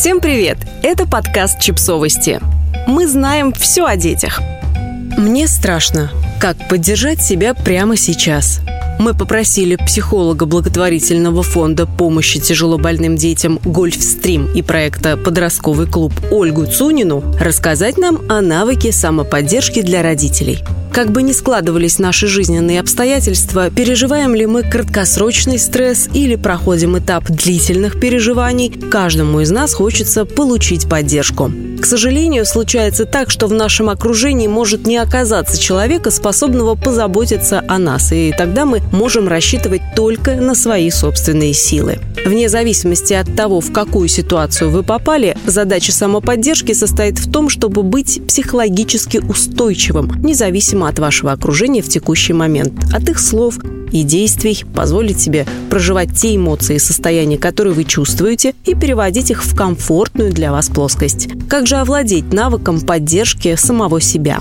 Всем привет! Это подкаст «Чипсовости». Мы знаем все о детях. Мне страшно, как поддержать себя прямо сейчас. Мы попросили психолога благотворительного фонда помощи тяжелобольным детям «Гольфстрим» и проекта «Подростковый клуб» Ольгу Цунину рассказать нам о навыке самоподдержки для родителей – как бы ни складывались наши жизненные обстоятельства, переживаем ли мы краткосрочный стресс или проходим этап длительных переживаний, каждому из нас хочется получить поддержку. К сожалению, случается так, что в нашем окружении может не оказаться человека, способного позаботиться о нас, и тогда мы можем рассчитывать только на свои собственные силы. Вне зависимости от того, в какую ситуацию вы попали, задача самоподдержки состоит в том, чтобы быть психологически устойчивым, независимо от вашего окружения в текущий момент, от их слов, и действий, позволить себе проживать те эмоции и состояния, которые вы чувствуете, и переводить их в комфортную для вас плоскость. Как же овладеть навыком поддержки самого себя?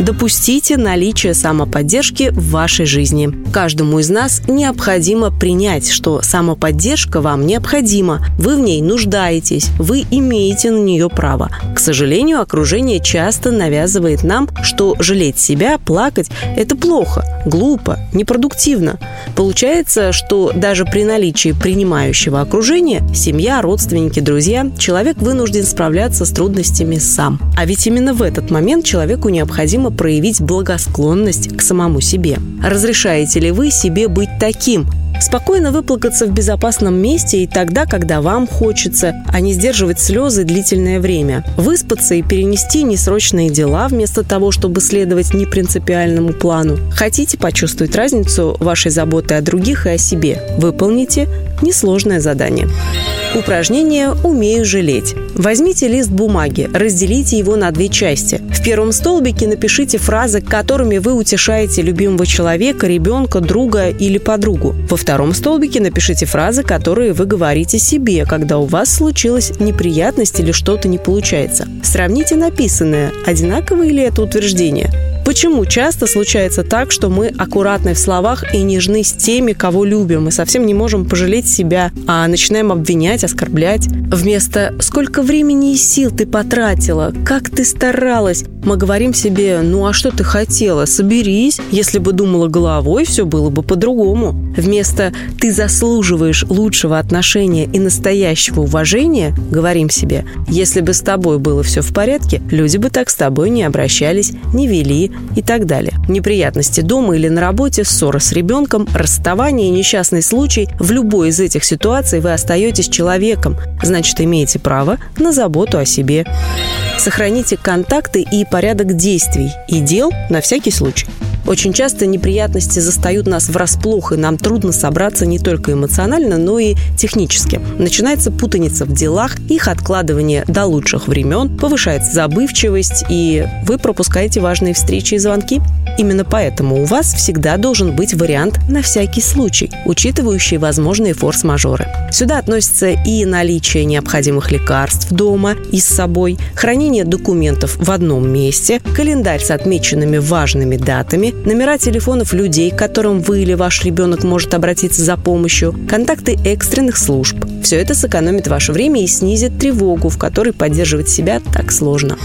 Допустите наличие самоподдержки в вашей жизни. Каждому из нас необходимо принять, что самоподдержка вам необходима, вы в ней нуждаетесь, вы имеете на нее право. К сожалению, окружение часто навязывает нам, что жалеть себя, плакать – это плохо, глупо, непродуктивно. Получается, что даже при наличии принимающего окружения – семья, родственники, друзья – человек вынужден справляться с трудностями сам. А ведь именно в этот момент человеку необходимо необходимо проявить благосклонность к самому себе. Разрешаете ли вы себе быть таким, Спокойно выплакаться в безопасном месте и тогда, когда вам хочется, а не сдерживать слезы длительное время. Выспаться и перенести несрочные дела вместо того, чтобы следовать непринципиальному плану. Хотите почувствовать разницу вашей заботы о других и о себе? Выполните несложное задание. Упражнение «Умею жалеть». Возьмите лист бумаги, разделите его на две части. В первом столбике напишите фразы, которыми вы утешаете любимого человека, ребенка, друга или подругу. Во втором столбике напишите фразы, которые вы говорите себе, когда у вас случилась неприятность или что-то не получается. Сравните написанное, одинаково ли это утверждение. Почему часто случается так, что мы аккуратны в словах и нежны с теми, кого любим, и совсем не можем пожалеть себя, а начинаем обвинять, оскорблять? Вместо «сколько времени и сил ты потратила? Как ты старалась?» мы говорим себе «ну а что ты хотела? Соберись. Если бы думала головой, все было бы по-другому». Вместо «ты заслуживаешь лучшего отношения и настоящего уважения» говорим себе «если бы с тобой было все в порядке, люди бы так с тобой не обращались, не вели, и так далее. Неприятности дома или на работе, ссора с ребенком, расставание и несчастный случай – в любой из этих ситуаций вы остаетесь человеком, значит, имеете право на заботу о себе. Сохраните контакты и порядок действий и дел на всякий случай. Очень часто неприятности застают нас врасплох, и нам трудно собраться не только эмоционально, но и технически. Начинается путаница в делах, их откладывание до лучших времен, повышается забывчивость, и вы пропускаете важные встречи и звонки. Именно поэтому у вас всегда должен быть вариант на всякий случай, учитывающий возможные форс-мажоры. Сюда относятся и наличие необходимых лекарств дома и с собой, хранение документов в одном месте, календарь с отмеченными важными датами, номера телефонов людей, к которым вы или ваш ребенок может обратиться за помощью, контакты экстренных служб. Все это сэкономит ваше время и снизит тревогу, в которой поддерживать себя так сложно.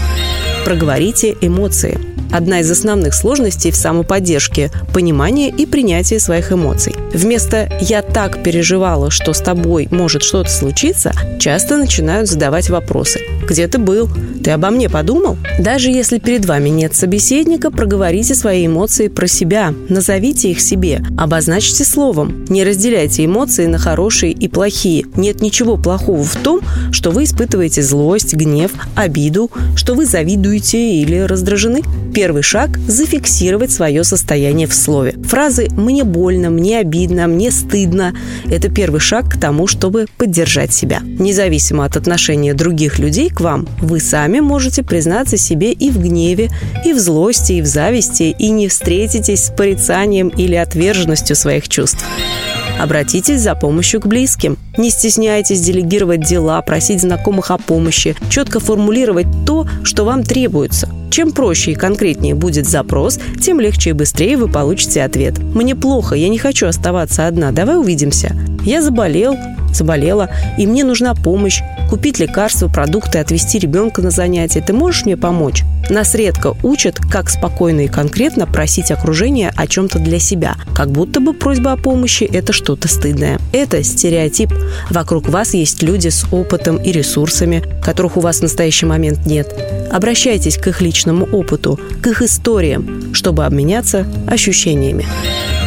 Проговорите эмоции. Одна из основных сложностей в самоподдержке – понимание и принятие своих эмоций. Вместо «я так переживала, что с тобой может что-то случиться», часто начинают задавать вопросы. «Где ты был? Ты обо мне подумал?» Даже если перед вами нет собеседника, проговорите свои эмоции про себя, назовите их себе, обозначьте словом. Не разделяйте эмоции на хорошие и плохие. Нет ничего плохого в том, что вы испытываете злость, гнев, обиду, что вы завидуете или раздражены. Первый шаг – зафиксировать свое состояние в слове. Фразы «мне больно», «мне обидно», «мне стыдно» – это первый шаг к тому, чтобы поддержать себя. Независимо от отношения других людей вам, вы сами можете признаться себе и в гневе, и в злости, и в зависти, и не встретитесь с порицанием или отверженностью своих чувств. Обратитесь за помощью к близким. Не стесняйтесь делегировать дела, просить знакомых о помощи, четко формулировать то, что вам требуется. Чем проще и конкретнее будет запрос, тем легче и быстрее вы получите ответ. «Мне плохо, я не хочу оставаться одна, давай увидимся». «Я заболел», заболела, и мне нужна помощь, купить лекарства, продукты, отвезти ребенка на занятия. Ты можешь мне помочь? Нас редко учат, как спокойно и конкретно просить окружение о чем-то для себя, как будто бы просьба о помощи – это что-то стыдное. Это стереотип. Вокруг вас есть люди с опытом и ресурсами, которых у вас в настоящий момент нет. Обращайтесь к их личному опыту, к их историям, чтобы обменяться ощущениями.